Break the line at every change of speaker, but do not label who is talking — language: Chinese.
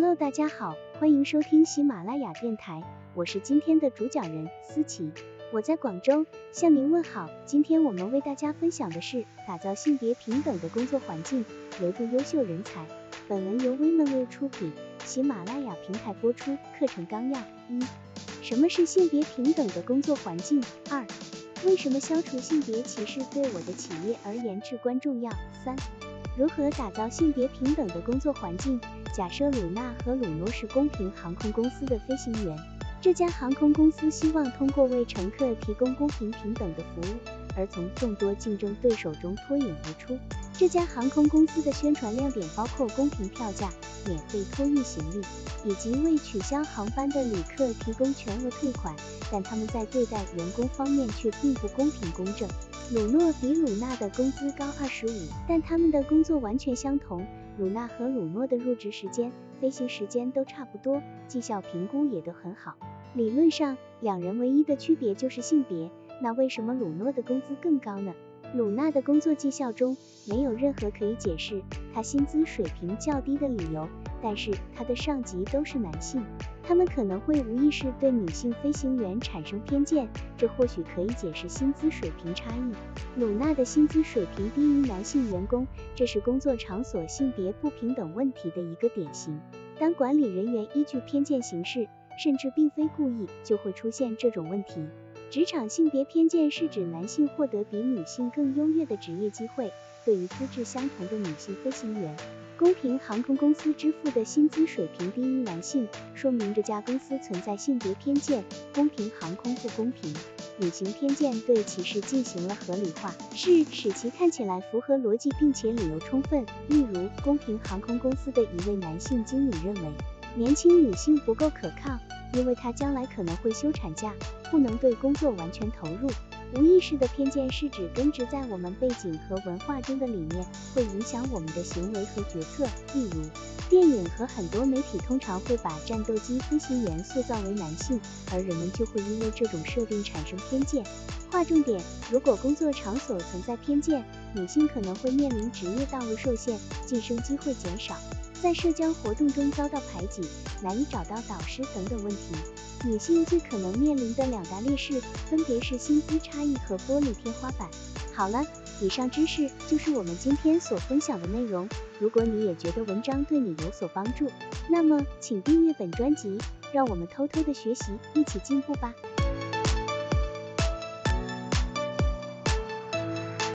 Hello，大家好，欢迎收听喜马拉雅电台，我是今天的主讲人思琪，我在广州向您问好。今天我们为大家分享的是打造性别平等的工作环境，留住优秀人才。本文由 Womenwear 出品，喜马拉雅平台播出。课程纲要：一、什么是性别平等的工作环境？二、为什么消除性别歧视对我的企业而言至关重要？三、如何打造性别平等的工作环境？假设鲁纳和鲁诺是公平航空公司的飞行员，这家航空公司希望通过为乘客提供公平平等的服务，而从众多竞争对手中脱颖而出。这家航空公司的宣传亮点包括公平票价、免费托运行李，以及为取消航班的旅客提供全额退款。但他们在对待员工方面却并不公平公正。鲁诺比鲁纳的工资高二十五，但他们的工作完全相同。鲁纳和鲁诺的入职时间、飞行时间都差不多，绩效评估也都很好。理论上，两人唯一的区别就是性别。那为什么鲁诺的工资更高呢？鲁纳的工作绩效中没有任何可以解释他薪资水平较低的理由，但是他的上级都是男性。他们可能会无意识对女性飞行员产生偏见，这或许可以解释薪资水平差异。鲁纳的薪资水平低于男性员工，这是工作场所性别不平等问题的一个典型。当管理人员依据偏见行事，甚至并非故意，就会出现这种问题。职场性别偏见是指男性获得比女性更优越的职业机会，对于资质相同的女性飞行员。公平航空公司支付的薪资水平低于男性，说明这家公司存在性别偏见。公平航空不公平，隐形偏见对歧视进行了合理化，是使其看起来符合逻辑并且理由充分。例如，公平航空公司的一位男性经理认为，年轻女性不够可靠，因为她将来可能会休产假，不能对工作完全投入。无意识的偏见是指根植在我们背景和文化中的理念，会影响我们的行为和决策。例如，电影和很多媒体通常会把战斗机飞行员塑造为男性，而人们就会因为这种设定产生偏见。划重点：如果工作场所存在偏见，女性可能会面临职业道路受限、晋升机会减少。在社交活动中遭到排挤，难以找到导师等等问题。女性最可能面临的两大劣势，分别是薪资差异和玻璃天花板。好了，以上知识就是我们今天所分享的内容。如果你也觉得文章对你有所帮助，那么请订阅本专辑，让我们偷偷的学习，一起进步吧。